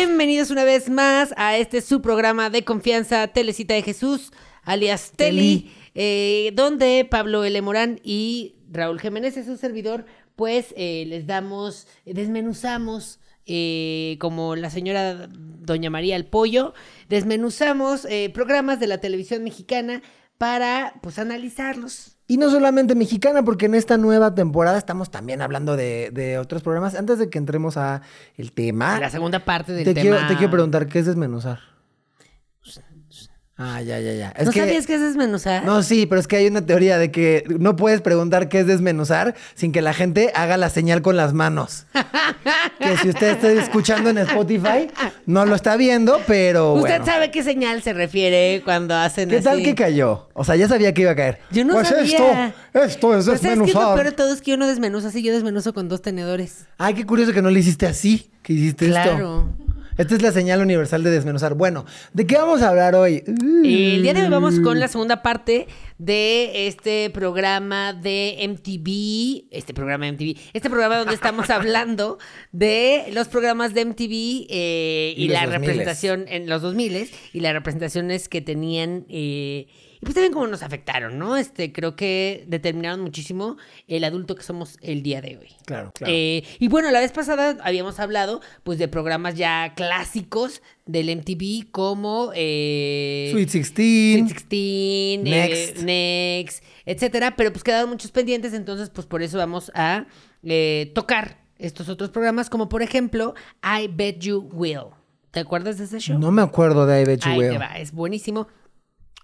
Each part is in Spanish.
Bienvenidos una vez más a este su programa de confianza, Telecita de Jesús, alias Teli, eh, donde Pablo L. Morán y Raúl Jiménez es su servidor, pues eh, les damos, desmenuzamos, eh, como la señora Doña María el Pollo, desmenuzamos eh, programas de la televisión mexicana para, pues, analizarlos. Y no solamente mexicana, porque en esta nueva temporada estamos también hablando de, de otros programas. Antes de que entremos a el tema, La segunda parte del te, tema. quiero, te quiero preguntar, ¿qué es desmenuzar? Ah, ya, ya, ya. Es ¿No que, sabías qué es desmenuzar? No, sí, pero es que hay una teoría de que no puedes preguntar qué es desmenuzar sin que la gente haga la señal con las manos. que si usted está escuchando en Spotify, no lo está viendo, pero ¿Usted bueno. sabe qué señal se refiere cuando hacen ¿Qué tal así? que cayó? O sea, ya sabía que iba a caer. Yo no pues sabía. esto, esto es Pero ¿sabes qué es lo desmenuzar. peor de todo? Es que yo no desmenuzo así, yo desmenuzo con dos tenedores. Ay, qué curioso que no le hiciste así, que hiciste Claro. esto. Esta es la señal universal de desmenuzar. Bueno, ¿de qué vamos a hablar hoy? El día de hoy vamos con la segunda parte de este programa de MTV, este programa de MTV, este programa donde estamos hablando de los programas de MTV eh, y, la 2000s. representación en los 2000 y las representaciones que tenían eh, y pues también cómo nos afectaron, ¿no? Este creo que determinaron muchísimo el adulto que somos el día de hoy. Claro, claro. Eh, y bueno, la vez pasada habíamos hablado pues de programas ya clásicos del MTV como eh, Sweet 16. Sweet 16, Next. Next, Next, etcétera, pero pues quedaron muchos pendientes, entonces pues por eso vamos a eh, tocar estos otros programas, como por ejemplo I Bet You Will. ¿Te acuerdas de ese show? No me acuerdo de I Bet You Ahí Will. te va, es buenísimo.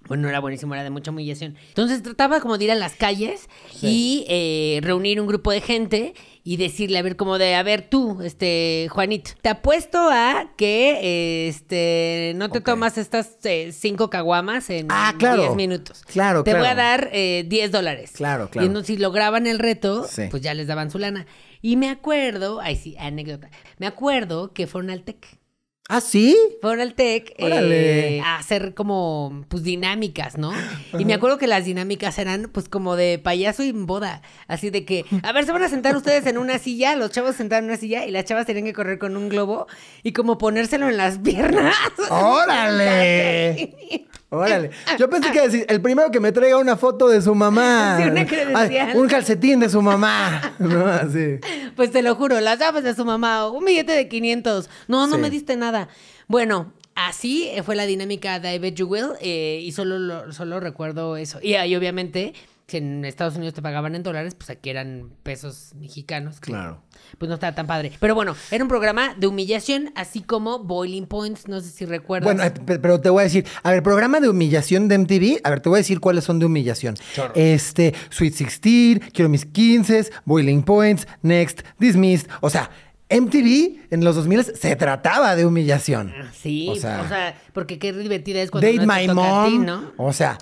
Bueno, no era buenísimo, era de mucha humillación. Entonces trataba como de ir a las calles y eh, reunir un grupo de gente y decirle, a ver, como de, a ver, tú, este, Juanito, te apuesto a que, este, no te tomas estas eh, cinco caguamas en Ah, claro. 10 minutos. Claro, Te voy a claro. dar eh, 10 dólares. Claro, Y claro. entonces, si lograban el reto, Sí. pues ya les daban su lana. Y me acuerdo, ay sí, anécdota, me acuerdo que fueron al TEC. ¿Ah, sí? Fueron al TEC Órale. eh, a hacer como, pues, dinámicas, ¿no? Y me acuerdo que las dinámicas eran, pues, como de payaso y boda. Así de que, a ver, se van a sentar ustedes en una silla, los chavos se sentaron en una silla y las chavas tenían que correr con un globo y como ponérselo en las piernas. ¡Órale! Órale. Yo pensé que decir, el primero que me traiga una foto de su mamá. Sí, una credencial. Ah, un calcetín de su mamá. No, así. Pues te lo juro, las llaves de su mamá, un billete de 500. No, no Sí. me diste nada. Bueno, así fue la dinámica de I Bet You Will eh, y solo, lo- solo recuerdo eso. Y ahí obviamente, si en Estados Unidos te pagaban en dólares, pues aquí eran pesos mexicanos. que, Claro. Pues no estaba tan padre. Pero bueno, era un programa de humillación, así como Boiling Points, no sé si recuerdas. Bueno, eh, pe- pero te voy a decir, a ver, programa de humillación de MTV, a ver, te voy a decir cuáles son de humillación. Este, Sweet 16, Quiero mis 15, Boiling Points, Next, Dismissed, o sea, MTV en los 2000 se trataba de humillación. Ah, Sí, o o sea, porque qué divertida es cuando Date no te My toca a ti, ¿no? o sea,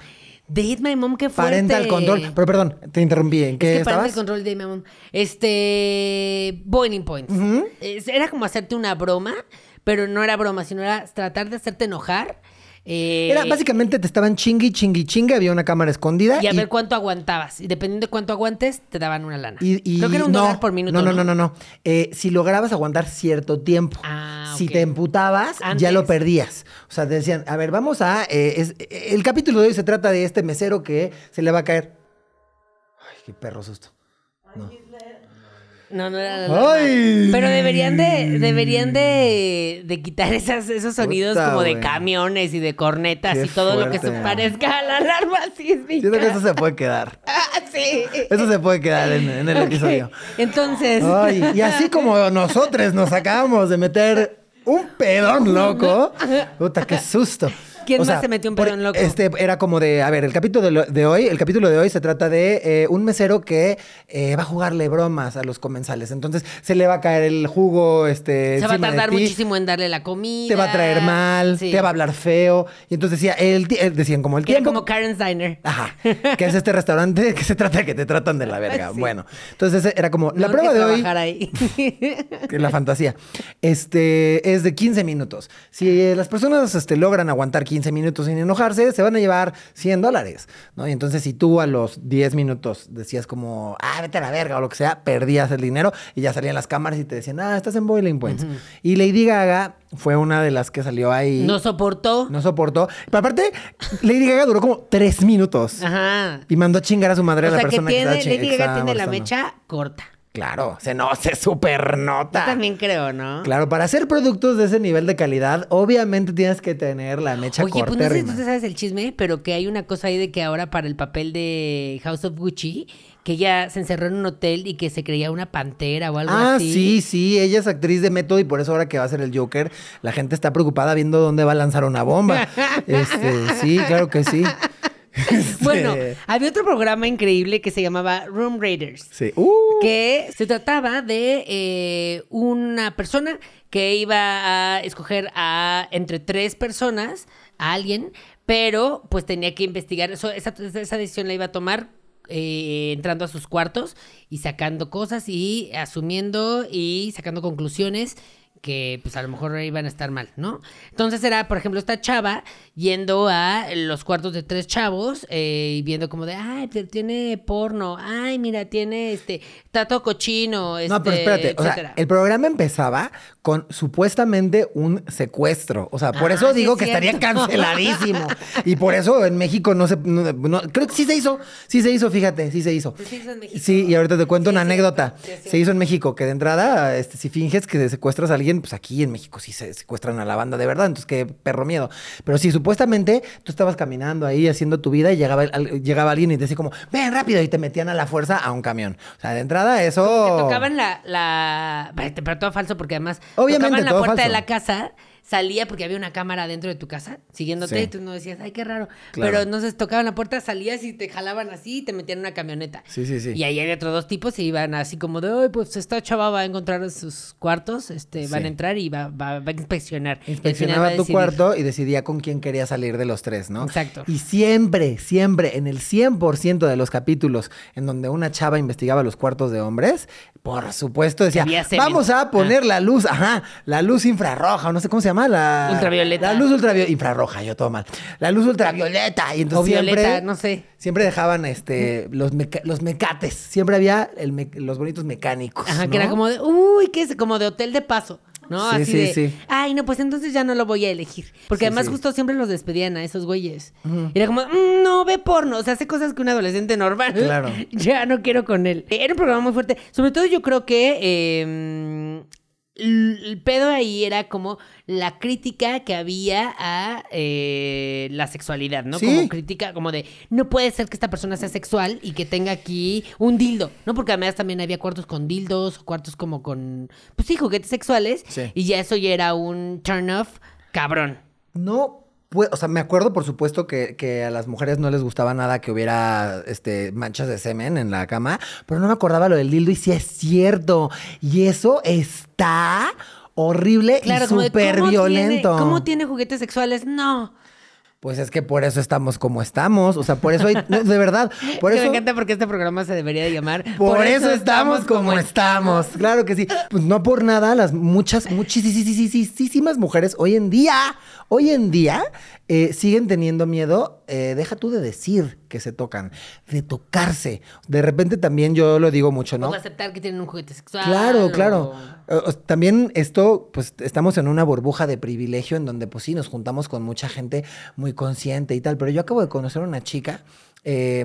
Date My Mom, qué fuerte. Parental Control, pero perdón, te interrumpí, ¿en qué es que estabas? control de mi amor. Este. Boiling Points. Era como hacerte una broma, pero no era broma, sino era tratar de hacerte enojar. Eh, Era básicamente te estaban chingui, chingui, chingue, había una cámara escondida. Y a ver cuánto aguantabas. Y dependiendo de cuánto aguantes, te daban una lana. y- y- Creo que era un no, dólar por minuto. No, no, no, no, no. Eh, si lograbas aguantar cierto tiempo. Ah, Si te emputabas, ya lo perdías. O sea, te decían, a ver, vamos a. eh, es- el capítulo de hoy se trata de este mesero que se le va a caer. Ay, qué perro susto. No, no era la alarma. ¡Ay! Pero deberían de, deberían de, de quitar esas, esos sonidos Puta, como de güey. camiones y de cornetas Qué y todo lo que se fuerte. parezca a la alarma sísmica. Siento que eso se puede quedar. Ah, sí. Eso se puede quedar en, en el Ok. episodio. Entonces. Ay, y así como nosotros nos acabamos de meter un pedón loco. Puta, qué susto. ¿Quién más se metió un pedón loco? Este era como de, a ver, el capítulo de, lo- de hoy, el capítulo de hoy se trata de eh, un mesero que eh, va a jugarle bromas a los comensales. Entonces se le va a caer el jugo, este, Se va a tardar ti, muchísimo en darle la comida. Te va a traer mal, Sí. te va a hablar feo. Y entonces decía, el, eh, decían como el Que era tiempo. como Karen's Diner. Ajá. Que es este restaurante que se trata de que te tratan de la verga. Sí. Bueno, entonces era como la No, prueba de hoy. ahí. la fantasía. Este es de 15 minutos. Si eh, las personas este, logran aguantar 15 minutos sin enojarse, se van a llevar 100 dólares, ¿no? Y entonces si tú a los 10 minutos decías como, ah, vete a la verga o lo que sea, perdías el dinero y ya salían las cámaras y te decían, ah, estás en Boiling Points. Y Lady Gaga fue una de las que salió ahí. No soportó. No soportó. Pero aparte, Lady Gaga duró como tres minutos. Ajá. Y mandó a chingar a su madre O a la sea que persona tiene, que estaba, chi- Lady que Gaga tiene la mecha corta. Claro, se no, se super nota. Yo también creo, ¿no? Claro, para hacer productos de ese nivel de calidad, obviamente tienes que tener la mecha Oye, pues no sé si tú sabes el chisme, pero que hay una cosa ahí de que ahora para el papel de House of Gucci, que ella se encerró en un hotel y que se creía una pantera o algo Ah, así. sí, sí, ella es actriz de método y por eso ahora que va a ser el Joker, la gente está preocupada viendo dónde va a lanzar una bomba. Este, sí, claro que sí. Bueno, había otro programa increíble que se llamaba Room Raiders. sí. Uh, que se trataba de eh, una persona que iba a escoger a entre tres personas a alguien, pero pues tenía que investigar. Eso, esa, esa decisión la iba a tomar eh, entrando a sus cuartos y sacando cosas y asumiendo y sacando conclusiones que pues a lo mejor iban a estar mal, ¿no? Entonces era, por ejemplo, esta chava yendo a los cuartos de tres chavos eh, y viendo como de, ay, tiene porno, ay, mira, tiene este, tato cochino, este, No, pero espérate, o sea, el programa empezaba con supuestamente un secuestro. O sea, por Ah, eso sí digo es que estaría canceladísimo. y por eso en México no se. no- no- creo que sí se hizo. Sí se hizo, fíjate, sí se hizo. Sí se hizo en México. Sí, y ahorita te cuento Sí, una anécdota. se hizo en México, que de entrada, este, si finges que secuestras a alguien, pues aquí en México sí se secuestran a la banda de verdad, entonces qué perro miedo. Pero sí, supuestamente tú estabas caminando ahí haciendo tu vida y llegaba, al- llegaba alguien y te decía como, ven rápido, y te metían a la fuerza a un camión. O sea, de entrada eso... Que tocaban la, la... Pero todo falso porque además Obviamente, tocaban la puerta de la casa, salía porque había una cámara dentro de tu casa siguiéndote Sí. y tú no decías, ay, qué raro. Claro. Pero entonces tocaban la puerta, salías y te jalaban así y te metían en una camioneta. Sí, sí, sí. Y ahí había otros dos tipos y iban así como de, ay, pues esta chava va a encontrar sus cuartos, este, van Sí. a entrar y va, va- va a inspeccionar. Inspeccionaba a tu cuarto y decidía con quién quería salir de los tres, ¿no? Exacto. Y siempre, siempre, en el 100% de los capítulos en donde una chava investigaba los cuartos de hombres, por supuesto decía, vamos a poner la luz, ajá, la luz infrarroja, no sé cómo se llama, la... Ultravioleta. La luz ultravioleta, infrarroja, yo todo mal. La luz ultravioleta. Y entonces O violeta, siempre, no sé. Siempre dejaban este, los, meca- los mecates, siempre había el me- los bonitos mecánicos. Ajá, que era como de, uy, ¿qué es? Como de hotel de paso. ¿No? Sí, Así sí, de, sí. ay, no, pues entonces ya no lo voy a elegir. Porque además justo siempre los despedían a esos güeyes. Y era como, "Mm, no, ve porno. O sea, hace cosas que un adolescente normal. Claro. ya no quiero con él. Era un programa muy fuerte. Sobre todo yo creo que eh, el pedo ahí era como la crítica que había a eh, la sexualidad, ¿no? Sí. Como crítica, como de, no puede ser que esta persona sea sexual y que tenga aquí un dildo, ¿no? Porque además también había cuartos con dildos, cuartos como con, pues sí, juguetes sexuales. Sí. Y ya eso ya era un turn off cabrón. No, o sea, me acuerdo, por supuesto, que, que a las mujeres no les gustaba nada que hubiera este, manchas de semen en la cama, pero no me acordaba lo del dildo y sí es cierto. Y eso está horrible Claro, y súper ¿cómo violento. Tiene, ¿Cómo tiene juguetes sexuales? No. Pues es que por eso estamos como estamos. O sea, por eso hay. no, de verdad. Por eso. Me encanta porque este programa se debería de llamar. Por, eso, estamos como estamos. Claro que sí. Pues no por nada, las muchas, muchísimas mujeres hoy en día, hoy en día, eh, siguen teniendo miedo. eh, deja tú de decir que se tocan, de tocarse. De repente también yo lo digo mucho, ¿no? O aceptar que tienen un juguete sexual. Claro, o- claro. También esto, pues estamos en una burbuja de privilegio en donde, pues sí, nos juntamos con mucha gente muy consciente y tal. Pero yo acabo de conocer a una chica. eh,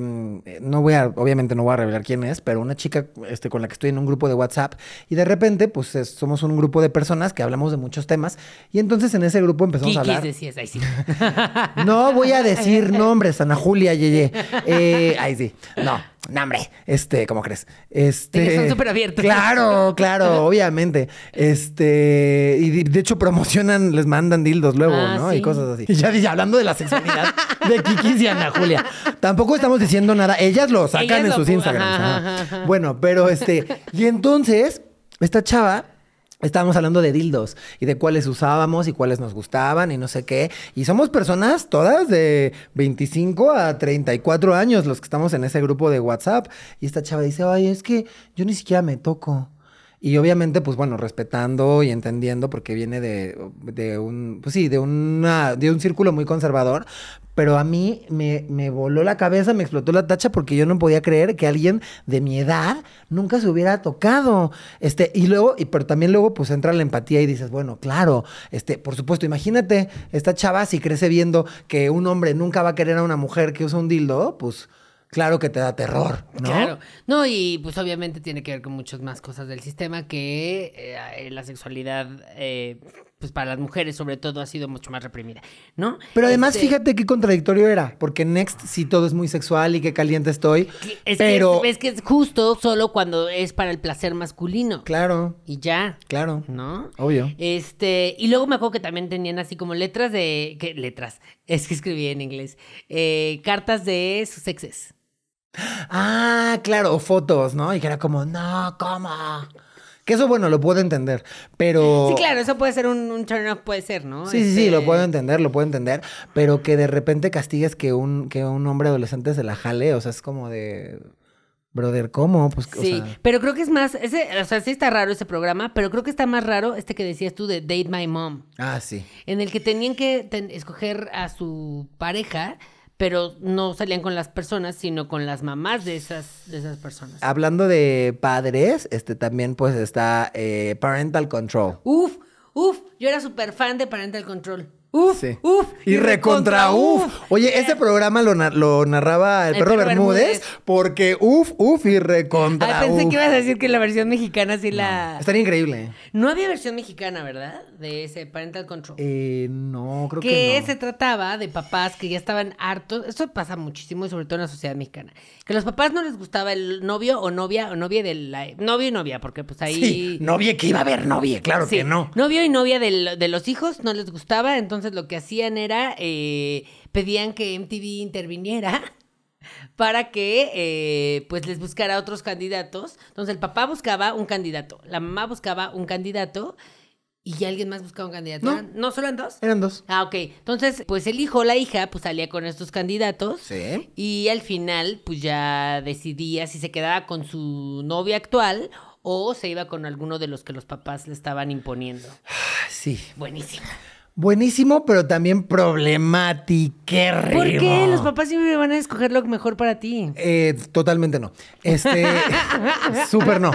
no voy a, obviamente no voy a revelar quién es, pero una chica este, con la que estoy en un grupo de WhatsApp y de repente, pues es- somos un grupo de personas que hablamos de muchos temas y entonces en ese grupo empezamos a hablar. decías, ahí sí. No voy a decir nombres, Ana Julia, Yeye. Eh, ay, sí. No, nombre. Este, ¿cómo crees? Este. Son súper abiertos. Claro, claro, obviamente. Este. Y de- hecho promocionan, les mandan dildos luego, Ah, ¿no? sí. Y cosas así. Y ya dice, hablando de la sexualidad de Kikis y Ana Julia. Tampoco estamos diciendo nada. Ellas lo sacan Ellas en lo sus Instagrams. ajá, ajá. ajá, ajá. Bueno, pero este. Y entonces, esta chava. Estábamos hablando de dildos y de cuáles usábamos y cuáles nos gustaban y no sé qué. Y somos personas todas de 25 a 34 años los que estamos en ese grupo de WhatsApp. Y esta chava dice, ay, es que yo ni siquiera me toco. Y obviamente, pues bueno, respetando y entendiendo, porque viene de, de un, pues sí, de, una, de un círculo muy conservador, pero a mí me, me, voló la cabeza, me explotó la tacha porque yo no podía creer que alguien de mi edad nunca se hubiera tocado. Este, y luego, y, pero también luego pues entra la empatía y dices, bueno, claro, este, por supuesto, imagínate, esta chava si crece viendo que un hombre nunca va a querer a una mujer que usa un dildo, pues claro que te da terror, ¿no? Claro. No, y pues obviamente tiene que ver con muchas más cosas del sistema que eh, la sexualidad, eh, pues para las mujeres sobre todo ha sido mucho más reprimida, ¿no? Pero además este fíjate qué contradictorio era, porque Next sí todo es muy sexual y qué caliente estoy, es pero... Que es, que es justo solo cuando es para el placer masculino. Claro. Y ya. Claro. ¿No? Obvio. Este, y luego me acuerdo que también tenían así como letras de... ¿Qué letras? Es que escribí en inglés. Eh, cartas de sus exes. Ah, claro, o fotos, ¿no? Y que era como, no, ¿cómo? Que eso, bueno, lo puedo entender, pero... Sí, claro, eso puede ser un, turn off, puede ser, ¿no? Sí, sí, sí, lo este puedo entender, lo puedo entender, pero que de repente castigues que un, que un hombre adolescente se la jale, o sea, es como de... Brother, ¿cómo? Pues, sí, pero creo que es más, ese, o sea, sí está raro ese programa, pero creo que está más raro este que decías tú de Date My Mom. Ah, sí. En el que tenían que escoger a su pareja pero no salían con las personas, sino con las mamás de esas, de esas personas. Hablando de padres, este también pues está eh, Parental Control. Uf, uf, yo era súper fan de Parental Control. Uf, uf. Y, recontra uf. Oye, ese programa lo, lo narraba el, perro, Bermúdez, porque uf, uf y recontra Ay, pensé que ibas a decir que la versión mexicana sí la... Estaría increíble. No había versión mexicana, ¿verdad? De ese Parental Control. Eh, no, creo que, que no. se trataba de papás que ya estaban hartos. Esto pasa muchísimo y sobre todo en la sociedad mexicana. Que a los papás no les gustaba el novio o novia o novia de la... Novio y novia, porque pues ahí... Sí, novia que iba a haber novia, claro que no. Novio y novia de los hijos no les gustaba, entonces entonces lo que hacían era, eh, pedían que MTV interviniera para que eh, pues les buscara otros candidatos. Entonces el papá buscaba un candidato, la mamá buscaba un candidato y alguien más buscaba un candidato. No, ¿No solo eran dos? Eran dos. Ah, ok. Entonces, pues el hijo o la hija pues salía con estos candidatos. Sí. Y al final pues ya decidía si se quedaba con su novia actual o se iba con alguno de los que los papás le estaban imponiendo. Ah, sí. Buenísimo. Buenísimo, pero también problemático. ¿Por qué? Los papás siempre van a escoger lo mejor para ti. Eh, totalmente no. Este, súper no.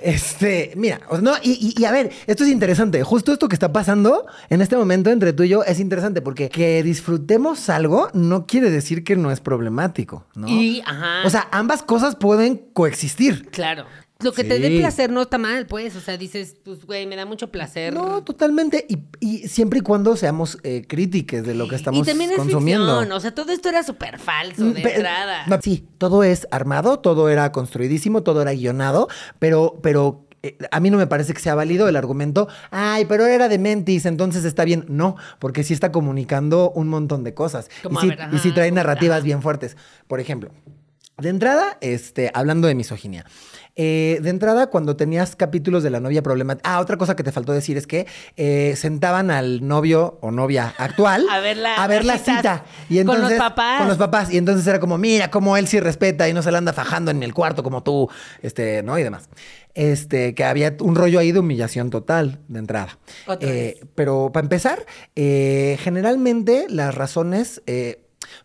Este, mira, no, y, a ver, esto es interesante. Justo esto que está pasando en este momento entre tú y yo es interesante porque que disfrutemos algo no quiere decir que no es problemático, ¿no? Y, ajá. O sea, ambas cosas pueden coexistir. Claro. Lo que te dé placer no está mal, pues. O sea, dices, pues, güey, me da mucho placer. No, totalmente. Y, siempre y cuando seamos eh, críticos de lo que estamos y también es consumiendo. O sea, todo esto era súper falso de mm, entrada. sí, todo es armado, todo era construidísimo, todo era guionado, pero, pero eh, a mí no me parece que sea válido el argumento, ay, pero era de Mentis, entonces está bien. No, porque sí está comunicando un montón de cosas. y, sí, y sí trae narrativas bien fuertes. Por ejemplo, de entrada, este, hablando de misoginia. Eh, de entrada, cuando tenías capítulos de la novia problemática. Ah, otra cosa que te faltó decir es que eh, sentaban al novio o novia actual a ver la, a ver la cita. Y entonces, con los papás. Con los papás. Y entonces era como, mira, cómo él sí respeta y no se la anda fajando en el cuarto como tú, este, ¿no? Y demás. Este, que había un rollo ahí de humillación total de entrada. Eh, pero para empezar, generalmente las razones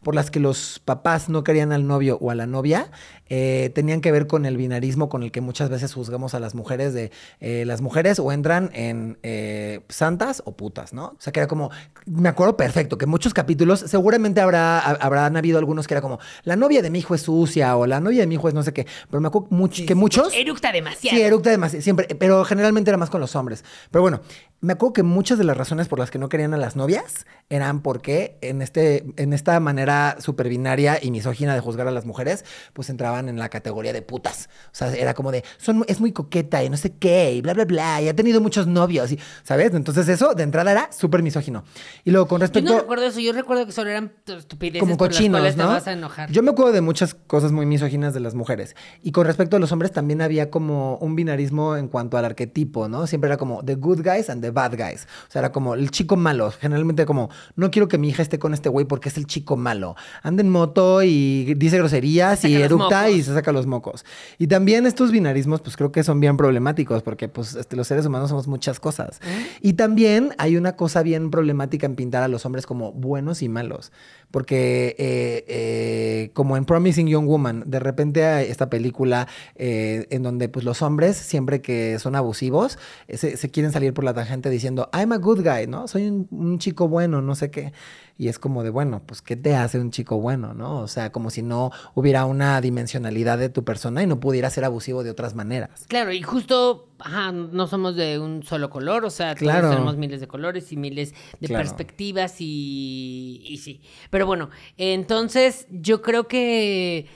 por las que los papás no querían al novio o a la novia eh, tenían que ver con el binarismo con el que muchas veces juzgamos a las mujeres de eh, las mujeres o entran en eh, santas o putas, ¿no? O sea, que era como, me acuerdo perfecto, que muchos capítulos, seguramente habrá, habrán habido algunos que era como, la novia de mi hijo es sucia o la novia de mi hijo es no sé qué, pero me acuerdo que muchos... Eructa demasiado. Sí, eructa demasiado, siempre, pero generalmente era más con los hombres. Pero bueno, me acuerdo que muchas de las razones por las que no querían a las novias eran porque en, este, en esta manera super binaria y misógina de juzgar a las mujeres, pues entraban en la categoría de putas. O sea, era como de, son, es muy coqueta y no sé qué, y bla, bla, bla, y ha tenido muchos novios, y, ¿sabes? Entonces eso de entrada era súper misógino. Y luego con respecto... Yo no recuerdo eso, yo recuerdo que solo eran estupideces como cochinos, ¿no? te vas a enojar. Yo me acuerdo de muchas cosas muy misóginas de las mujeres. Y con respecto a los hombres también había como un binarismo en cuanto al arquetipo, ¿no? Siempre era como the good guys and the bad guys. O sea, era como el chico malo. Generalmente como, no quiero que mi hija esté con este güey porque es el chico malo. Anda en moto y dice groserías y eructa y se saca los mocos. Y también estos binarismos, pues creo que son bien problemáticos porque pues este, los seres humanos somos muchas cosas. Y también hay una cosa bien problemática en pintar a los hombres como buenos y malos. Porque eh, eh, como en Promising Young Woman, de repente hay esta película eh, en donde pues los hombres, siempre que son abusivos, eh, se, se quieren salir por la tangente diciendo, I'm a good guy, ¿no? Soy un, un chico bueno, no sé qué. Y es como de, bueno, pues, ¿qué te hace un chico bueno, no? O sea, como si no hubiera una dimensionalidad de tu persona y no pudiera ser abusivo de otras maneras. Claro, y justo, ajá, no somos de un solo color, o sea, Claro. todos tenemos miles de colores y miles de Claro. perspectivas y, y sí. Pero bueno, entonces yo creo que,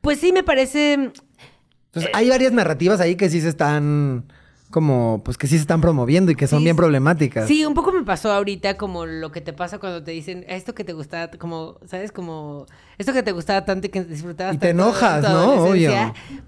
pues sí me parece, Entonces, hay varias narrativas ahí que sí se están como, pues que sí se están promoviendo y que son Sí, bien problemáticas. sí, un poco me pasó ahorita como lo que te pasa cuando te dicen esto que te gustaba, como, ¿sabes? Como esto que te gustaba tanto y que disfrutabas Y te tanto enojas, ¿no? Obvio.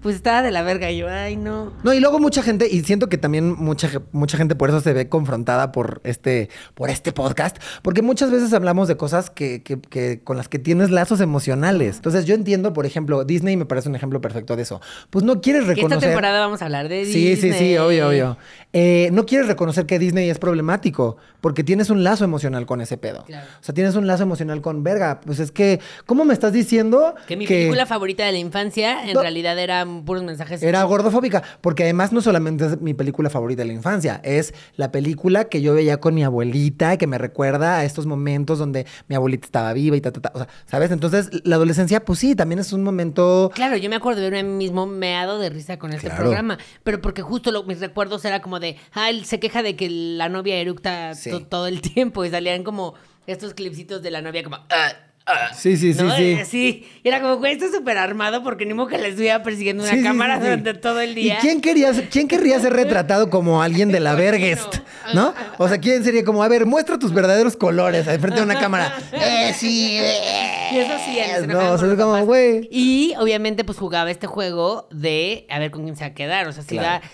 Pues estaba de la verga y yo, ay, no. No, y luego mucha gente, y siento que también mucha, mucha gente por eso se ve confrontada por este, por este podcast, porque muchas veces hablamos de cosas que, que- que- con las que tienes lazos emocionales. Entonces yo entiendo, por ejemplo, Disney me parece un ejemplo perfecto de eso. Pues no quieres Que esta reconocer... temporada vamos a hablar de Sí, Disney. sí, sí, obvio, obvio. Eh, no quieres reconocer que Disney es problemático, porque tienes un lazo emocional con ese pedo. Claro. O sea, tienes un lazo emocional con verga. Pues es que, ¿cómo me estás diciendo Que mi película favorita de la infancia en No. realidad eran puros mensajes. Era gordofóbica, porque además no solamente es mi película favorita de la infancia, es la película que yo veía con mi abuelita, que me recuerda a estos momentos donde mi abuelita estaba viva y ta, ta, ta. O sea, ¿sabes? Entonces, la adolescencia, pues sí, también es un momento... Claro, yo me acuerdo de verme mismo meado de risa con este Claro. programa, pero porque justo lo- mis recuerdos era como de, ah, él se queja de que la novia eructa Sí. todo el tiempo y salían como estos clipsitos de la novia como, ah, ah, Sí, sí, sí, ¿no? sí. Eh, sí. Y era como, güey, esto es súper armado porque ni modo que le estuviera persiguiendo una Sí, cámara sí, sí. durante todo el día. ¿Y quién quería, quién querría ser retratado como alguien de la. Vergest? ¿No? O sea, ¿quién sería como, a ver, muestra tus verdaderos colores al frente de una cámara? Eh, sí, eh. Y eso sí, enojaban No, o sea, es como, güey. Y obviamente, pues jugaba este juego de a ver con quién se va a quedar. O sea, si Claro. iba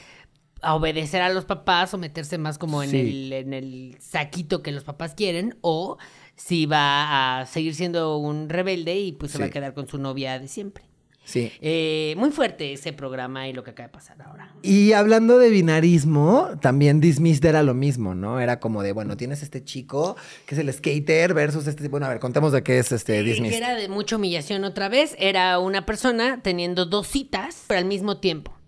a obedecer a los papás o meterse más como en, Sí. el, en el saquito que los papás quieren, o si va a seguir siendo un rebelde y pues se va a quedar con su novia de siempre. Sí. Eh, muy fuerte ese programa y lo que acaba de pasar ahora. Y hablando de binarismo, también Dismissed era lo mismo, ¿no? Era como de, bueno, tienes este chico que es el skater versus este. Bueno, a ver, contemos de qué es este Que Dismissed. era de mucha humillación otra vez. Era una persona teniendo dos citas, pero al mismo tiempo.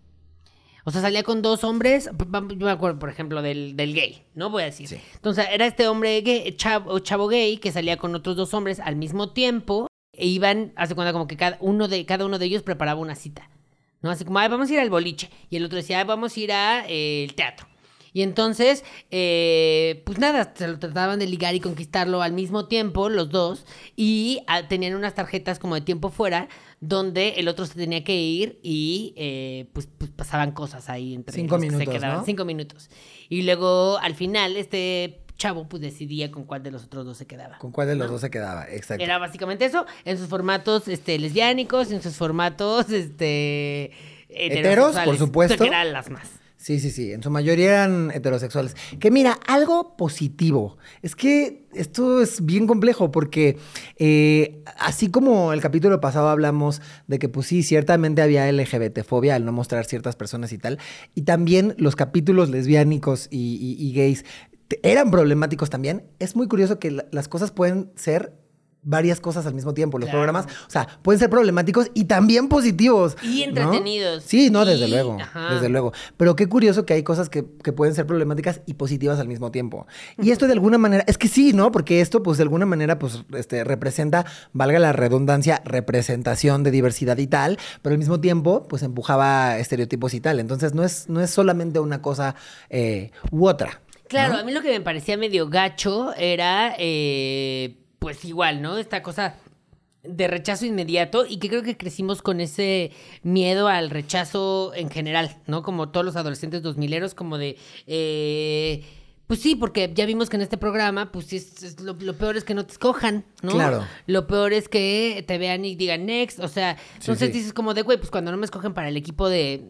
O sea, salía con dos hombres. Yo me acuerdo, por ejemplo, del, del gay, ¿no? Voy a decir. Sí. Entonces, era este hombre gay, chavo, chavo gay que salía con otros dos hombres al mismo tiempo. E iban, hace cuenta como que cada uno de, cada uno de ellos preparaba una cita. ¿No? Así como, "Ay, vamos a ir al boliche. Y el otro decía, "Ay, vamos a ir al teatro. Y entonces, eh, pues nada, se lo trataban de ligar y conquistarlo al mismo tiempo, los dos, y ah, tenían unas tarjetas como de tiempo fuera, donde el otro se tenía que ir y eh, pues, pues pasaban cosas ahí entre Cinco los que minutos, se quedaban. ¿no? Cinco minutos. Y luego, al final, este chavo pues decidía con cuál de los otros dos se quedaba. ¿Con cuál de los dos se quedaba? Exacto. Era básicamente eso, en sus formatos este, lesbiánicos, en sus formatos este, Heteros, por supuesto. Que eran las más. Sí, sí, sí. En su mayoría eran heterosexuales. Que mira, algo positivo. Es que esto es bien complejo porque eh, así como el capítulo pasado hablamos de que pues sí, ciertamente había LGBT-fobia al no mostrar ciertas personas y tal. Y también los capítulos lesbiánicos y, y- gays eran problemáticos también. Es muy curioso que la- las cosas pueden ser varias cosas al mismo tiempo. Los Claro. programas, o sea, pueden ser problemáticos y también positivos. Y ¿no? entretenidos. Sí, no, desde Y- luego. ajá. Desde luego. Pero qué curioso que hay cosas que, que pueden ser problemáticas y positivas al mismo tiempo. Y esto de alguna manera, es que sí, ¿no? Porque esto, pues de alguna manera, pues, este, representa, valga la redundancia, representación de diversidad y tal, pero al mismo tiempo, pues empujaba estereotipos y tal. Entonces, no es, no es solamente una cosa eh, u otra. Claro, ¿no? a mí lo que me parecía medio gacho era, eh, pues igual, ¿no? Esta cosa de rechazo inmediato y que creo que crecimos con ese miedo al rechazo en general, ¿no? Como todos los adolescentes dos mileros, como de... eh, pues sí, porque ya vimos que en este programa, pues sí, es, es lo, lo peor es que no te escojan, ¿no? Claro. Lo peor es que te vean y digan next, o sea, entonces sí. dices como de, güey, pues cuando no me escogen para el equipo de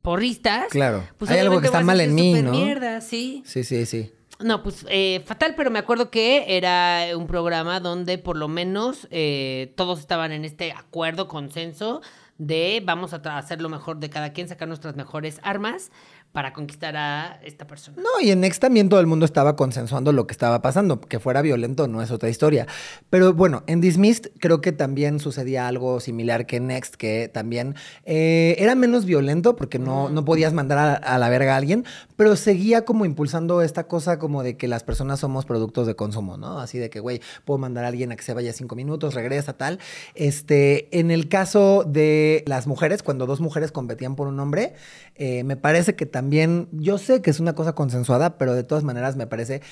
porristas, Claro. pues Hay algo que está mal en mí, ¿no? mierda, sí. Sí, sí, sí. No, pues eh, fatal, pero me acuerdo que era un programa donde por lo menos eh, todos estaban en este acuerdo, consenso, de vamos a hacer lo mejor de cada quien, sacar nuestras mejores armas para conquistar a esta persona. No, y en Next también todo el mundo estaba consensuando lo que estaba pasando. Que fuera violento no es otra historia. Pero bueno, en Dismissed creo que también sucedía algo similar que en Next, que también eh, era menos violento porque no, no podías mandar a, a la verga a alguien, pero seguía como impulsando esta cosa como de que las personas somos productos de consumo, ¿no? Así de que, güey, puedo mandar a alguien a que se vaya cinco minutos, regresa, tal. Este, en el caso de las mujeres, cuando dos mujeres competían por un hombre, eh, me parece que también, yo sé que es una cosa consensuada, pero de todas maneras me parece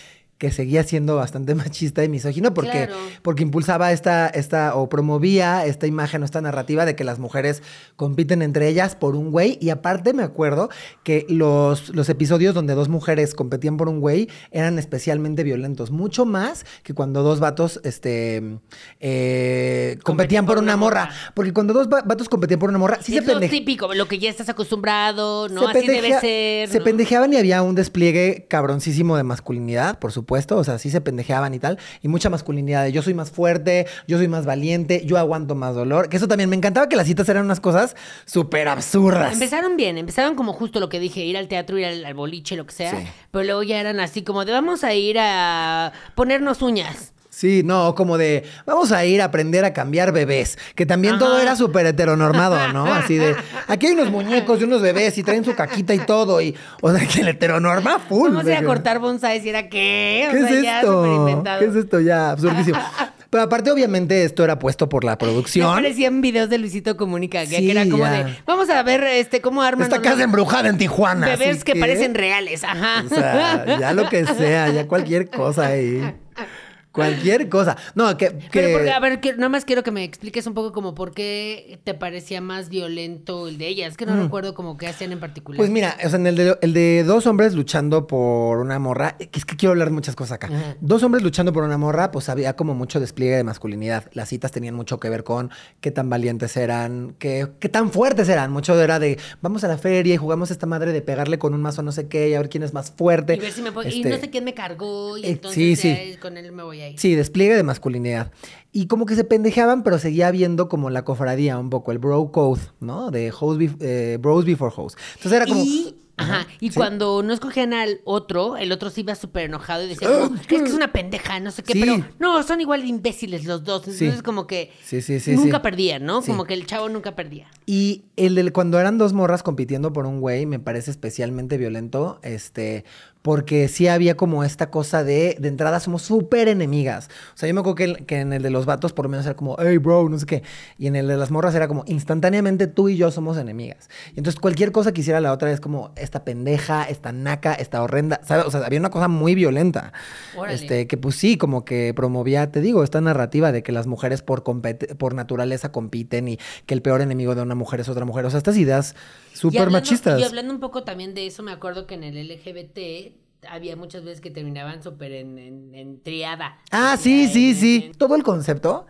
que seguía siendo bastante machista y misógino porque, Claro. porque impulsaba esta, esta, o promovía esta imagen o esta narrativa de que las mujeres compiten entre ellas por un güey. Y aparte me acuerdo que los, los episodios donde dos mujeres competían por un güey eran especialmente violentos. Mucho más que cuando dos vatos este, eh, competían por una morra. Porque cuando dos va- vatos competían por una morra, sí se es lo típico, lo que ya estás acostumbrado, ¿no? Así debe ser. Se pendejeaban y había un despliegue cabroncísimo de masculinidad, por supuesto. O sea, sí se pendejeaban y tal. Y mucha masculinidad de yo soy más fuerte, yo soy más valiente, yo aguanto más dolor. Que eso también me encantaba que las citas eran unas cosas súper absurdas. Empezaron bien, empezaron como justo lo que dije, ir al teatro, ir al, al boliche, lo que sea, Sí. pero luego ya eran así como de vamos a ir a ponernos uñas. Sí, no, como de vamos a ir a aprender a cambiar bebés. Que también todo era súper heteronormado, ¿no? Así de aquí hay unos muñecos y unos bebés y traen su caquita y todo. Y, o sea, que el heteronorma full. Vamos a ir a que- cortar bonsais y era qué, o ¿Qué sea, es ya esto? ¿Qué es esto? Ya, absurdísimo. Pero aparte, obviamente, esto era puesto por la Me producción. parecían videos de Luisito Comunica, que, Sí, que era como ya. de, vamos a ver este cómo arman Esta casa embrujada en Tijuana. bebés así que, parecen reales, ajá. O sea, ya lo que sea, ya cualquier cosa ahí. Cualquier cosa. No, que. que- Pero porque, a ver, que, nada más quiero que me expliques un poco como por qué te parecía más violento el de ellas. Es que no recuerdo como qué hacían en particular. Mm. Pues mira, o sea, en el de, el de dos hombres luchando por una morra, que es que quiero hablar de muchas cosas acá. Ajá. Dos hombres luchando por una morra, pues había como mucho despliegue de masculinidad. Las citas tenían mucho que ver con qué tan valientes eran, qué, qué tan fuertes eran. Mucho era de, vamos a la feria y jugamos esta madre de pegarle con un mazo no sé qué y a ver quién es más fuerte. y ver si me puedo- y Este, no sé quién me cargó y eh, entonces sí, sí. eh, con él me voy a Sí, despliegue de masculinidad. Y como que se pendejeaban, pero seguía habiendo como la cofradía un poco, el bro code, ¿no? De bef- eh, bros before hoes. Entonces era como... Y, ajá, y sí. cuando no escogían al otro, el otro se iba súper enojado y decía, como, es que es una pendeja, no sé qué, Sí. pero no, son igual de imbéciles los dos. Entonces, como que Sí, sí, sí, nunca perdían, ¿no? Como que el chavo nunca perdía. Y el del cuando eran dos morras compitiendo por un güey me parece especialmente violento, este, porque sí había como esta cosa de, de entrada somos súper enemigas. O sea, yo me acuerdo que, el- que en el de los vatos por lo menos era como, hey bro, no sé qué. Y en el de las morras era como, instantáneamente tú y yo somos enemigas. Y entonces cualquier cosa que hiciera la otra es como, esta pendeja, esta naca, esta horrenda, ¿sabes? O sea, había una cosa muy violenta. Órale. Este, que pues sí, como que promovía, te digo, esta narrativa de que las mujeres por, por naturaleza compiten y que el peor enemigo de una mujer es otra mujer. O sea, estas ideas súper machistas. Y hablando un poco también de eso, me acuerdo que en el LGBT había muchas veces que terminaban súper en, en- en triada. Ah, sí, sí, en- sí. Todo el concepto,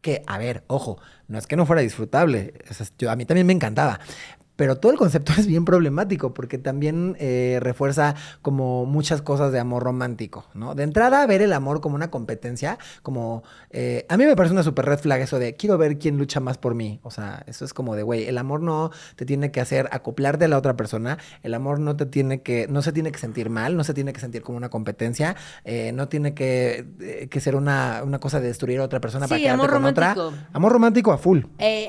que, a ver, ojo, no es que no fuera disfrutable, o sea, yo- a mí también me encantaba. Pero todo el concepto es bien problemático porque también eh, refuerza como muchas cosas de amor romántico, ¿no? De entrada, ver el amor como una competencia, como... eh, a mí me parece una super red flag eso de quiero ver quién lucha más por mí. O sea, eso es como de, güey, el amor no te tiene que hacer acoplarte a la otra persona, el amor no te tiene que... no se tiene que sentir mal, no se tiene que sentir como una competencia, eh, no tiene que, que ser una, una cosa de destruir a otra persona para Sí, quedarte amor con otra. Amor romántico a full.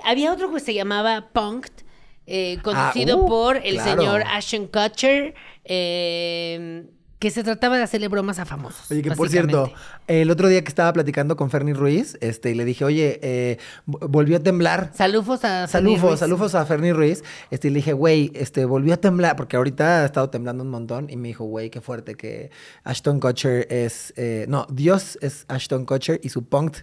Había otro que se llamaba Punked, eh, conducido uh, por el claro. señor Ashton Kutcher, eh, que se trataba de hacerle bromas a famosos. Oye, que por cierto, el otro día que estaba platicando con Fernie Ruiz, este, y le dije, oye, eh, volvió a temblar. Salufos a Salufos, Ruiz. salufos a Fernie Ruiz. Este, y le dije, güey, este, volvió a temblar, porque ahorita ha estado temblando un montón. Y me dijo, güey, qué fuerte que Ashton Kutcher es. eh, no, Dios es Ashton Kutcher y su punk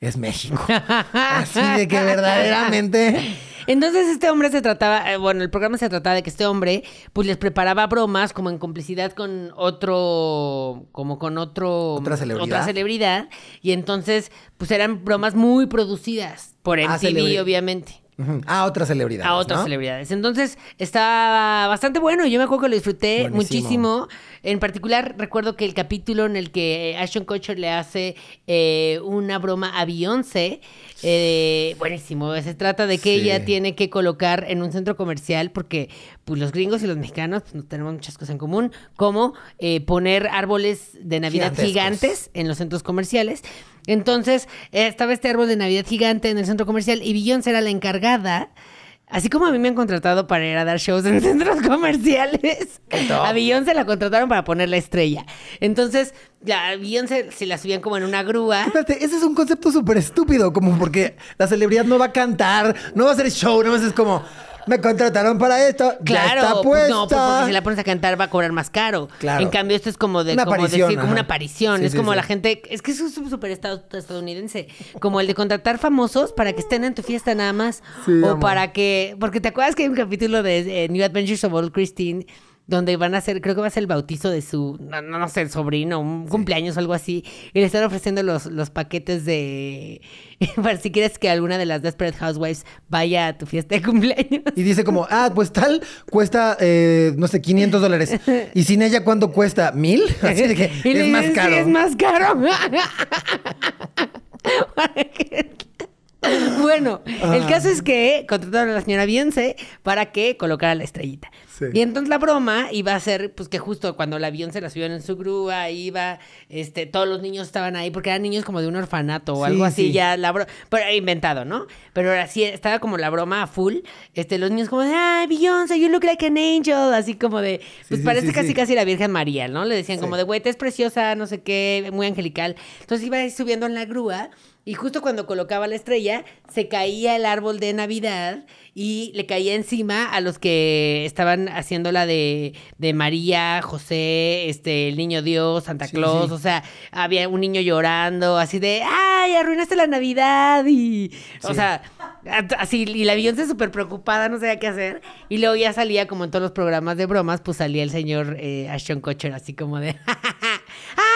es México. Así de que verdaderamente. Entonces este hombre se trataba, eh, bueno, el programa se trataba de que este hombre pues les preparaba bromas como en complicidad con otro, como con otro... ¿Otra celebridad? Otra celebridad. Y entonces pues eran bromas muy producidas por Ah, MTV celebri- obviamente. A otras celebridades. a otras ¿no? celebridades. Entonces, estaba bastante bueno. Yo me acuerdo que lo disfruté Buenísimo. muchísimo. En particular, recuerdo que el capítulo en el que Ashton Kutcher le hace eh, una broma a Beyoncé, eh, buenísimo. Se trata de que Sí. ella tiene que colocar en un centro comercial, porque pues, los gringos y los mexicanos pues, no tenemos muchas cosas en común, como eh, poner árboles de Navidad Gigantescos. gigantes en los centros comerciales. Entonces, estaba este árbol de Navidad gigante en el centro comercial y Beyoncé era la encargada. Así como a mí me han contratado para ir a dar shows en centros comerciales, a Beyoncé la contrataron para poner la estrella. Entonces, la Beyoncé se la subían como en una grúa. Espérate, ese es un concepto súper estúpido, como porque la celebridad no va a cantar, no va a hacer show, no es como, me contrataron para esto, Claro, ya está pues, puesta. no, pues porque si la pones a cantar va a cobrar más caro. Claro. En cambio, esto es como de Una como aparición, decir, como una aparición. Sí, es sí, como sí. la gente, es que es súper estad- estadounidense. Como el de contratar famosos para que estén en tu fiesta nada más. Sí, o para que. Porque te acuerdas que hay un capítulo de eh, New Adventures of Old Christine. Donde van a hacer, creo que va a ser el bautizo de su, no, no, sé, sobrino, un cumpleaños o algo así. Y le están ofreciendo los, los paquetes de. para si quieres que alguna de las Desperate Housewives vaya a tu fiesta de cumpleaños. Y dice como, ah, pues tal cuesta, eh, no sé, 500 dólares. Y sin ella, ¿cuánto cuesta? ¿Mil? Así de que Y es más caro. "Sí, es más caro. bueno, el caso es que contrataron a la señora Beyoncé para que colocara la estrellita. Sí. Y entonces la broma iba a ser, pues que justo cuando la Beyoncé la subieron en su grúa, iba, este, todos los niños estaban ahí, porque eran niños como de un orfanato o Sí, algo así, sí. ya la broma, pero inventado, ¿no? Pero así estaba como la broma a full, este, los niños como de, ay, Beyoncé, you look like an angel, así como de, pues parece casi casi la Virgen María, ¿no? Le decían como de, güey, te es preciosa, no sé qué, muy angelical. Entonces iba ahí subiendo en la grúa y justo cuando colocaba la estrella, se caía el árbol de Navidad y le caía encima a los que estaban haciendo la de, de María, José, este, el niño Dios, Santa Sí, Claus, sí. o sea, había un niño llorando, así de, ay, arruinaste la Navidad y, o sea, así, y la Beyoncé súper preocupada, no sabía qué hacer, y luego ya salía, como en todos los programas de bromas, pues salía el señor eh, Ashton Kutcher así como de,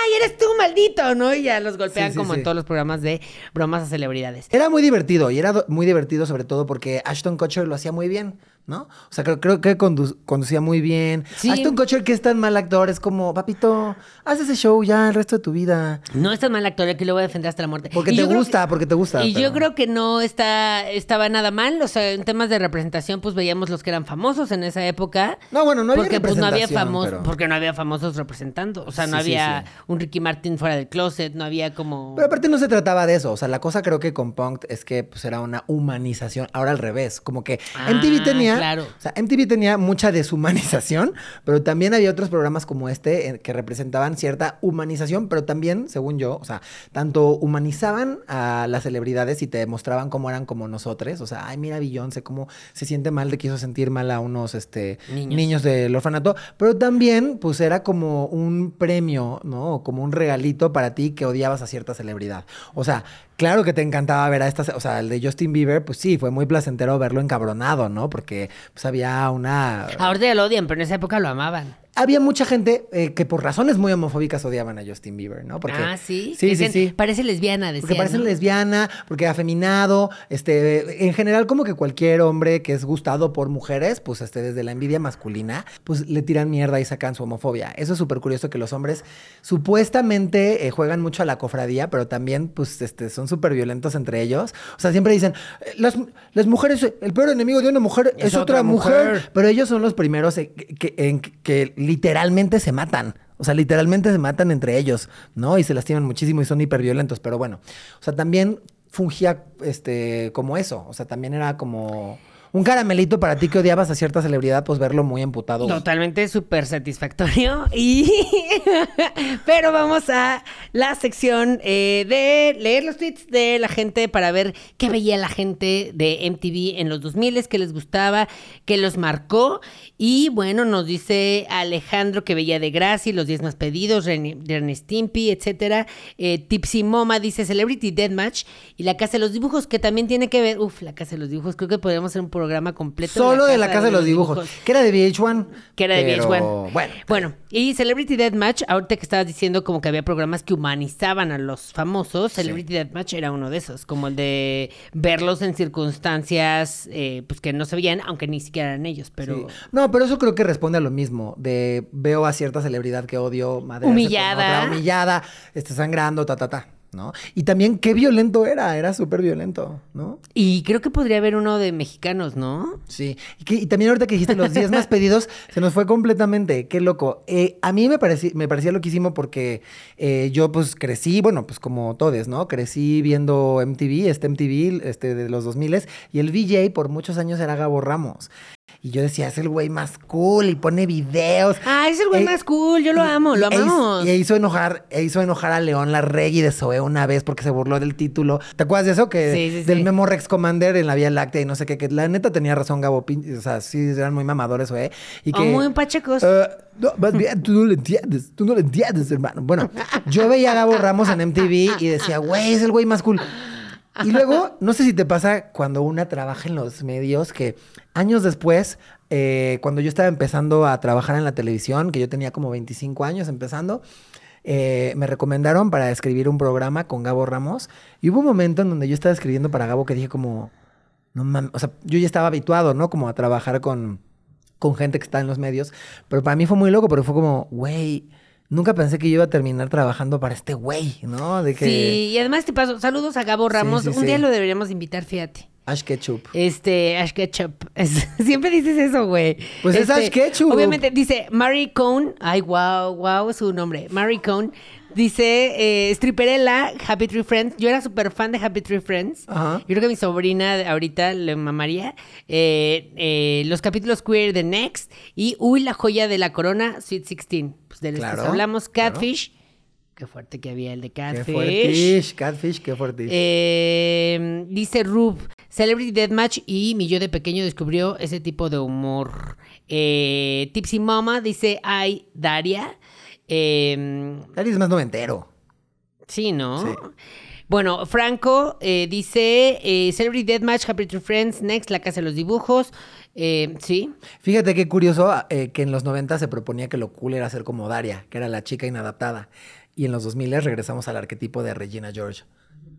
ay, eres tú, maldito, ¿no? Y ya los golpean Sí, sí, como en todos los programas de bromas a celebridades. Era muy divertido y era muy divertido sobre todo porque Ashton Kutcher lo hacía muy bien, ¿no? O sea, creo, creo que condu- conducía muy bien. Sí. Ashton Kutcher, que es tan mal actor, es como, papito, haz ese show ya el resto de tu vida. No es tan mal actor, que lo voy a defender hasta la muerte. Porque Y te gusta, que- porque te gusta. Y yo creo que no está, estaba nada mal. O sea, en temas de representación, pues veíamos los que eran famosos en esa época. No, bueno, no había porque pues no había representación, famosos, pero- porque no había famosos representando. O sea, no sí, había sí. Un Ricky Martin fuera del closet, no había como. Pero aparte no se trataba de eso. O sea, la cosa creo que con Punk es que pues, era una humanización. Ahora al revés. Como que Ah, MTV tenía. claro. O sea, MTV tenía mucha deshumanización, pero también había otros programas como este eh, que representaban cierta humanización, pero también, según yo, o sea, tanto humanizaban a las celebridades y te demostraban cómo eran como nosotros. O sea, ay, mira Beyoncé, cómo se siente mal de que hizo sentir mal a unos este, Niños. niños del orfanato. Pero también, pues era como un premio, ¿no? Como un regalito para ti que odiabas a cierta celebridad. O sea, claro que te encantaba ver a estas, o sea, el de Justin Bieber, pues sí, fue muy placentero verlo encabronado, ¿no? Porque pues había una... Ahorita ya lo odian, pero en esa época lo amaban. Había mucha gente eh, que por razones muy homofóbicas odiaban a Justin Bieber, ¿no? Porque, ah, sí. Sí, sí, sí. Parece lesbiana, decían. Porque parece ¿no? lesbiana, porque afeminado, este, en general como que cualquier hombre que es gustado por mujeres, pues este, desde la envidia masculina, pues le tiran mierda y sacan su homofobia. Eso es súper curioso que los hombres supuestamente eh, juegan mucho a la cofradía, pero también pues este, son súper violentos entre ellos. O sea, siempre dicen, eh, las, las mujeres, el peor enemigo de una mujer es, Es otra, otra mujer. mujer. Pero ellos son los primeros que- en que literalmente se matan. O sea, literalmente se matan entre ellos, ¿no? Y se lastiman muchísimo y son hiperviolentos. Pero bueno, o sea, también fungía este, como eso. O sea, también era como un caramelito para ti que odiabas a cierta celebridad, pues verlo muy emputado. Totalmente súper satisfactorio. Y. Pero vamos a la sección eh, de leer los tweets de la gente para ver qué veía la gente de MTV en los 2000, qué les gustaba, qué los marcó. Y bueno, nos dice Alejandro que veía de Gracie, los 10 más pedidos, Ren, Ren Stimpy, etcétera. Eh, Tipsy Moma dice Celebrity Deathmatch y la Casa de los Dibujos, que también tiene que ver. Uf, la Casa de los Dibujos. Creo que podríamos hacer un programa completo. Solo de la Casa de los Dibujos, que era de VH1. Que era de pero, VH1. Bueno. Bueno, y Celebrity Deathmatch, ahorita que estabas diciendo como que había programas que humanizaban a los famosos, Celebrity Deathmatch era uno de esos, como el de verlos en circunstancias eh, pues que no se veían, aunque ni siquiera eran ellos, pero... Sí. No, pero eso creo que responde a lo mismo. De veo a cierta celebridad que odio, madre Humillada. humillada, está sangrando, ta, ta, ta. ¿No? Y también qué violento era, era súper violento, ¿no? Y creo que podría haber uno de mexicanos, ¿no? Sí. Y, que- y también ahorita que dijiste los 10 más pedidos, se nos fue completamente. Qué loco. Eh, a mí me, parecía me parecía loquísimo porque eh, yo pues crecí, bueno, pues como todos, ¿no? Crecí viendo MTV, este MTV este, de los 2000 y el VJ por muchos años era Gabo Ramos. Y yo decía, es el güey más cool y pone videos. Ah, es el güey Eh, más cool, yo lo amo, lo y- e hizo- amamos. Y hizo enojar, e hizo enojar a León Larregui de Zoe una vez porque se burló del título. ¿Te acuerdas de eso? Que Sí, sí, del sí. Memo Rex Commander en la Vía Láctea y no sé qué, que la neta tenía razón Gabo Pin- o sea, sí eran muy mamadores, Zoe. Y que, muy pachecos. eh, no, más bien, tú no lo entiendes, tú no lo entiendes, hermano. Bueno, yo veía a Gabo Ramos en MTV y decía, güey, es el güey más cool. Y luego, no sé si te pasa cuando una trabaja en los medios, que años después, eh, cuando yo estaba empezando a trabajar en la televisión, que yo tenía como 25 años empezando, eh, me recomendaron para escribir un programa con Gabo Ramos. Y hubo un momento en donde yo estaba escribiendo para Gabo que dije como, no mames, o sea, yo ya estaba habituado, ¿no? Como a trabajar con, con gente que está en los medios. Pero para mí fue muy loco, pero fue como, güey, nunca pensé que yo iba a terminar trabajando para este güey, ¿no? De que... Sí, y además te paso, saludos a Gabo Ramos. sí, Un día lo deberíamos invitar, fíjate. Ash Ketchup. Este, Ash Ketchup. Es- siempre dices eso, güey. Pues es Este, Ash Ketchum. Obviamente dice Mary Cohn. Ay, wow, wow, su nombre. Mary Cohn. Dice eh, Stripperella, Happy Tree Friends. Yo era súper fan de Happy Tree Friends. Ajá. Yo creo que mi sobrina ahorita le mamaría. Eh, eh, los capítulos queer de Next. Y Uy, la joya de la corona, Sweet 16. Pues de los que Claro, hablamos. claro. Catfish. Qué fuerte que había el de Qué Catfish. fuertish, Catfish, qué fuertish. Eh, dice Rub, Celebrity Deathmatch y mi yo de pequeño descubrió ese tipo de humor. Eh, Tipsy Mama dice, ay, Daria. Eh, Dari es más noventero. sí, ¿no? Sí. Bueno, Franco eh, dice, Celebrity Deathmatch, Happy Tree Friends, Next, La Casa de los Dibujos. Eh, sí. Fíjate qué curioso eh, que en los 90 se proponía que lo cool era ser como Daria, que era la chica inadaptada. Y en los 2000 regresamos al arquetipo de Regina George.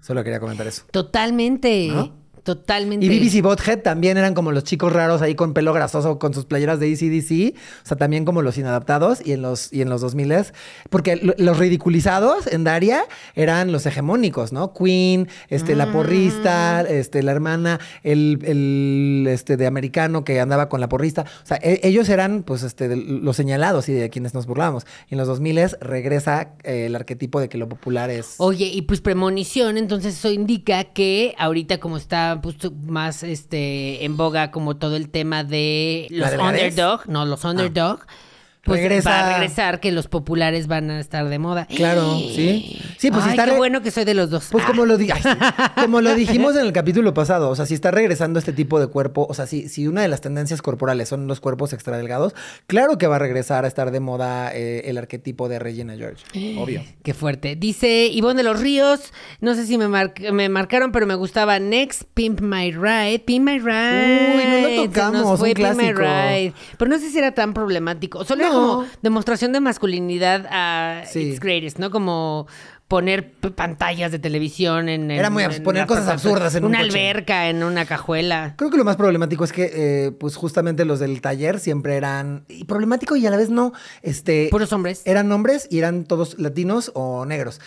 Solo quería comentar eso. Totalmente. ¿No? Totalmente. Y BBC Bothead también eran como los chicos raros ahí con pelo grasoso, con sus playeras de ACDC. O sea, también como los inadaptados. Y en los, y en los 2000 porque lo- los ridiculizados en Daria eran los hegemónicos, ¿no? Queen, este, la porrista, este, la hermana, el, el, este, de americano que andaba con la porrista. O sea, e- ellos eran, pues, este, de los señalados y de quienes nos burlábamos. Y en los 2000 regresa eh, el arquetipo de que lo popular es... Oye, y pues premonición, entonces eso indica que ahorita como está pues, más este en boga como todo el tema de los underdog, no, los underdog, pues Regresa- va a regresar que los populares van a estar de moda. Claro, sí. Sí, pues si Ay, está qué re- bueno que soy de los dos. Pues Ah, como lo, di- ay, sí. como lo dijimos en el capítulo pasado, o sea, si está regresando este tipo de cuerpo, o sea, si, si una de las tendencias corporales son los cuerpos extra delgados, claro que va a regresar a estar de moda eh, el arquetipo de Regina George, obvio. Qué fuerte. Dice Ivonne de los Ríos, no sé si me, mar- me marcaron, pero me gustaba Next, Pimp My Ride. Pimp My Ride. Uy, no lo Se nos tocamos, fue un Pimp My. Ride. Pero no sé si era tan problemático. Solo No. Como demostración de masculinidad a Sí. It's Greatest, ¿no? Como poner pantallas de televisión en... en- Era muy en poner cosas cosa- absurdas en un Una alberca, en una cajuela. Creo que lo más problemático es que, eh, pues justamente los del taller siempre eran, y problemático y a la vez no, este... Puros hombres. Eran hombres y eran todos latinos o negros.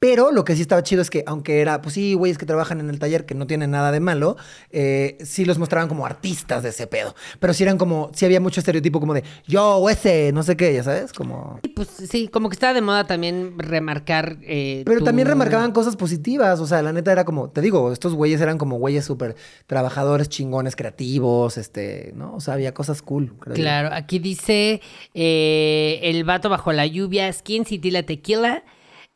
Pero lo que sí estaba chido es que, aunque era, pues sí, güeyes que trabajan en el taller, que no tienen nada de malo, eh, sí los mostraban como artistas de ese pedo. Pero sí eran como, sí había mucho estereotipo como de, yo, ese, no sé qué, ya sabes, como... Y pues sí, como que estaba de moda también remarcar... eh, Pero tu- también remarcaban cosas positivas, o sea, la neta era como, te digo, estos güeyes eran como güeyes súper trabajadores, chingones, creativos, este, ¿no? O sea, había cosas cool. creo yo. Claro, aquí dice eh, El vato bajo la lluvia, Skin City la tequila,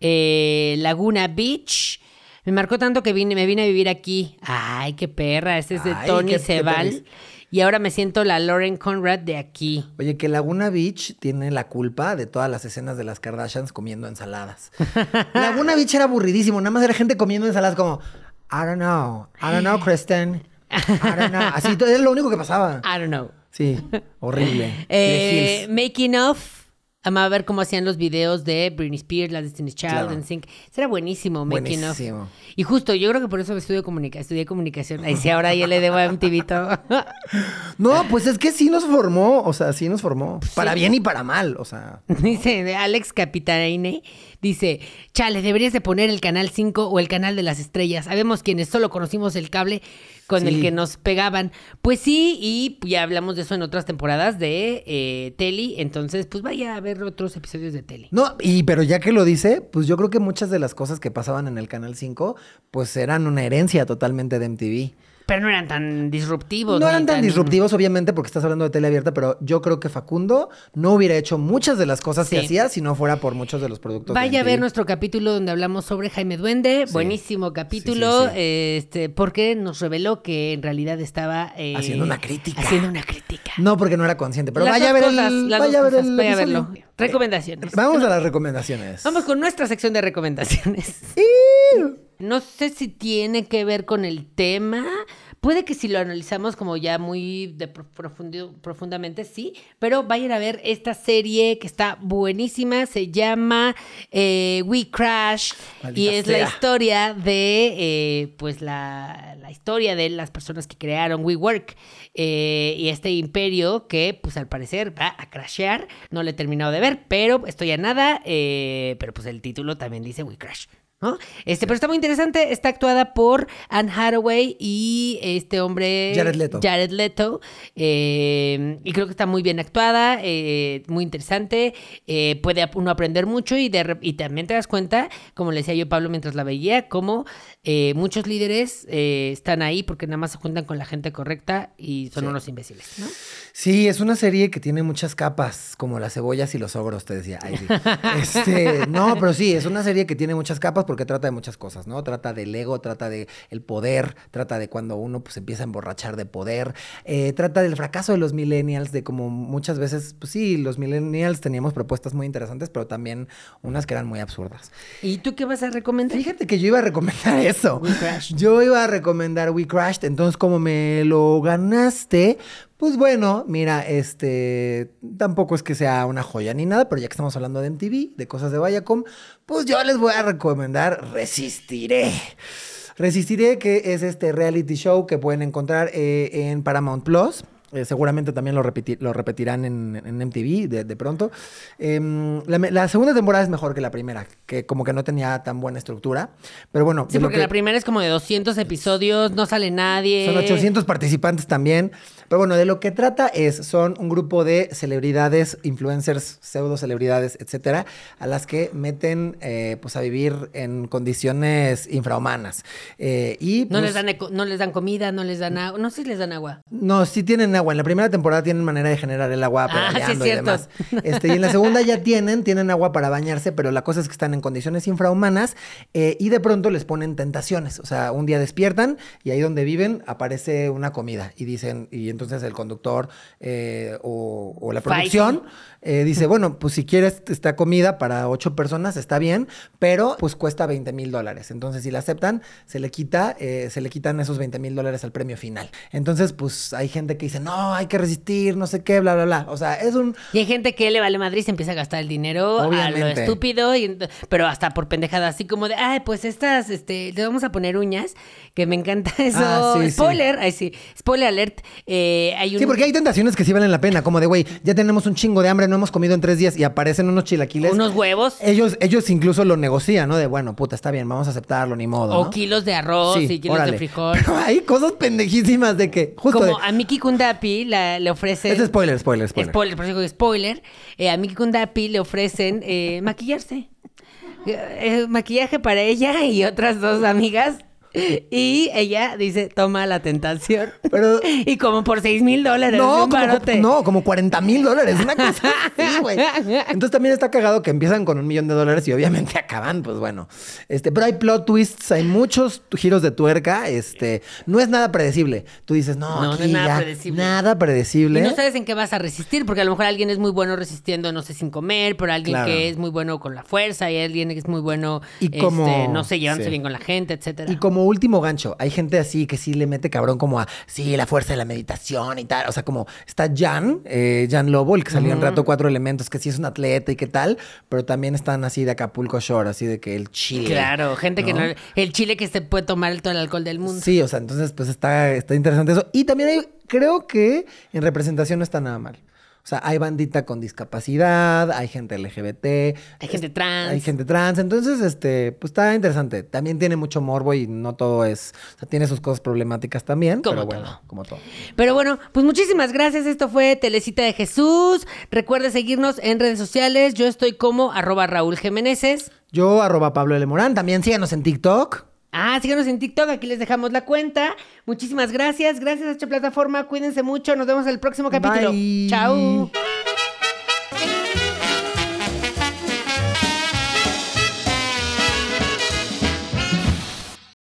eh, Laguna Beach. Me marcó tanto que vine, me vine a vivir aquí. Ay, qué perra, este es de Ay, Tony qué- qué Sebal. perris. y ahora me siento la Lauren Conrad de aquí. Oye, que Laguna Beach tiene la culpa de todas las escenas de las Kardashians comiendo ensaladas. Laguna Beach era aburridísimo, nada más era gente comiendo ensaladas como, I don't know, I don't know, Kristen. I don't know. Así, es lo único que pasaba. I don't know. Sí, horrible. Eh, The Hills. making of. Amaba ver cómo hacían los videos de Britney Spears, la Destiny's Child, Claro. NSYNC. Eso era buenísimo, Making Buenísimo. of. Y justo, yo creo que por eso estudio comunica estudié comunicación. Ahí sí, ahora ya le debo a MTV todo. No, pues es que sí nos formó, o sea, sí nos formó. Para bien y para mal, o sea. Dice Alex Capitaine, dice, chale, deberías de poner el canal 5 o el canal de las estrellas. Sabemos quienes solo conocimos el cable con el que nos pegaban. Pues sí, y ya hablamos de eso en otras temporadas de eh, Teli, entonces pues vaya a ver otros episodios de Teli. No, y pero ya que lo dice, pues yo creo que muchas de las cosas que pasaban en el Canal 5, pues eran una herencia totalmente de MTV. Pero no eran tan disruptivos. No eran tan disruptivos, obviamente, porque estás hablando de tele abierta, pero yo creo que Facundo no hubiera hecho muchas de las cosas que hacía si no fuera por muchos de los productos. Vaya a ver nuestro capítulo donde hablamos sobre Jaime Duende. Sí. Buenísimo capítulo. Sí. Este, porque nos reveló que en realidad estaba eh, Haciendo una crítica. Haciendo una crítica. No, porque no era consciente, pero Las vaya a ver cosas, el, vaya a ver cosas, el vaya a verlo. Recomendaciones. Vamos a las recomendaciones. Vamos con nuestra sección de recomendaciones. No sé si tiene que ver con el tema. Puede que si lo analizamos como ya muy de profundo- profundamente, sí. Pero vayan a ver esta serie que está buenísima. Se llama eh, We Crash. y es la historia de, eh, pues, la, la historia de las personas que crearon WeWork. eh, y este imperio que, pues, al parecer va a crashear. No lo he terminado de ver, pero estoy a nada. eh, pero, pues, el título también dice We Crash. ¿No? Este, pero está muy interesante. Está actuada por Anne Hathaway y este hombre. Jared Leto. Jared Leto. eh, y creo que está muy bien actuada, eh, muy interesante. eh, puede uno aprender mucho y, de, rep- y también te das cuenta, como le decía yo Pablo mientras la veía, como muchos líderes están ahí porque nada más se juntan con la gente correcta y son Sí. unos imbéciles, ¿no? Sí, es una serie que tiene muchas capas, como las cebollas y los ogros, te decía. Ay, sí. Este, no, pero sí, es una serie que tiene muchas capas porque trata de muchas cosas, ¿no? Trata del ego, trata de el poder, trata de cuando uno pues empieza a emborrachar de poder, eh, trata del fracaso de los millennials, de como muchas veces, pues sí, los millennials teníamos propuestas muy interesantes, pero también unas que eran muy absurdas. ¿Y tú qué vas a recomendar? Fíjate que yo iba a recomendar eso. We Crashed. Yo iba a recomendar We Crashed, entonces como me lo ganaste, pues bueno, mira, este, tampoco es que sea una joya ni nada, pero ya que estamos hablando de MTV, de cosas de Viacom, pues yo les voy a recomendar Resistiré. Resistiré, que es este reality show que pueden encontrar eh, en Paramount Plus. Eh, seguramente también lo, repeti- lo repetirán en, en MTV de, de pronto. Em, la, segunda temporada es mejor que la primera, que como que no tenía tan buena estructura. Pero bueno, Sí, porque que- la primera es como de 200 episodios, no sale nadie. son 800 participantes también. Pero bueno, de lo que trata es, son un grupo de celebridades, influencers, pseudo celebridades, etcétera, a las que meten eh, pues a vivir en condiciones infrahumanas. Eh, y No, pues, les dan eco- no les dan comida, no les dan agua. No sé si les dan agua. No, sí tienen agua. En la primera temporada tienen manera de generar el agua Ah, sí, y cierto. demás. Este, y en la segunda ya tienen, tienen agua para bañarse, pero la cosa es que están en condiciones infrahumanas eh, y de pronto les ponen tentaciones. O sea, un día despiertan y ahí donde viven aparece una comida y dicen, y entonces el conductor eh, o, o la producción eh, dice, bueno, pues si quieres esta comida para ocho personas está bien, pero pues cuesta 20 mil dólares. Entonces, si la aceptan, se le quita, se le quitan esos 20 mil dólares al premio final. Entonces, pues hay gente que dice, no, hay que resistir, no sé qué, bla, bla, bla. O sea, es un... Y hay gente que le vale Madrid y se empieza a gastar el dinero a lo Obviamente. estúpido, y pero hasta por pendejada, así como de, ay, pues estas, este, le vamos a poner uñas, que me encanta eso. Ah, sí, sí. spoiler, ay sí, spoiler alert. eh, hay un... Sí, porque hay tentaciones que sí valen la pena, como de, güey, ya tenemos un chingo de hambre, no hemos comido en tres días y aparecen unos chilaquiles. Unos huevos. Ellos, ellos incluso lo negocian, ¿no? De, bueno, puta, está bien, vamos a aceptarlo, ni modo. O ¿no? kilos de arroz Sí, y kilos órale. de frijol. Pero hay cosas pendejísimas de que, justo Como de- a Miki La- le ofrecen... Es spoiler, spoiler, spoiler. Spoiler, por eso digo spoiler. eh, a Miki Kundapi le ofrecen eh, maquillarse. Eh, eh, maquillaje para ella y otras dos amigas. Y ella dice, toma la tentación. Pero- Y como por seis mil dólares. No, un como, no, como 40 mil dólares, una cosa así, güey. Entonces también está cagado que empiezan con un millón de dólares y obviamente acaban, pues bueno. Este, pero hay plot twists, hay muchos giros de tuerca, este, no es nada predecible. Tú dices, no, No, no es nada ya, predecible. nada predecible. Y no sabes en qué vas a resistir, porque a lo mejor alguien es muy bueno resistiendo, no sé, sin comer, pero alguien Claro. que es muy bueno con la fuerza, y alguien que es muy bueno, Y como- este, no sé, llevándose sí. bien con la gente, etcétera. Y como como último gancho. Hay gente así que sí le mete cabrón como a, sí, la fuerza de la meditación y tal. O sea, como está Jan, eh, Jan Lobo, el que salió en Rato Cuatro Elementos, que sí es un atleta y qué tal, pero también están así de Acapulco Shore, así de que el chile. Claro, gente que ¿no? El chile que se puede tomar todo el alcohol del mundo. Sí, o sea, entonces pues está, está interesante eso. Y también hay, creo que en representación no está nada mal. O sea, hay bandita con discapacidad, hay gente LGBT. Hay gente trans. Hay gente trans. Entonces, este, pues está interesante. También tiene mucho morbo y no todo es. O sea, tiene sus cosas problemáticas también. Como pero bueno, todo. como todo. Pero bueno, pues muchísimas gracias. Esto fue Telecita de Jesús. Recuerde seguirnos en redes sociales. Yo estoy como arroba Raúl Jiménez. Yo, arroba Pablo L. Morán. También síganos en TikTok. Ah, síganos en TikTok, aquí les dejamos la cuenta. Muchísimas gracias. Gracias a esta plataforma. Cuídense mucho. Nos vemos en el próximo capítulo. Bye. Chao.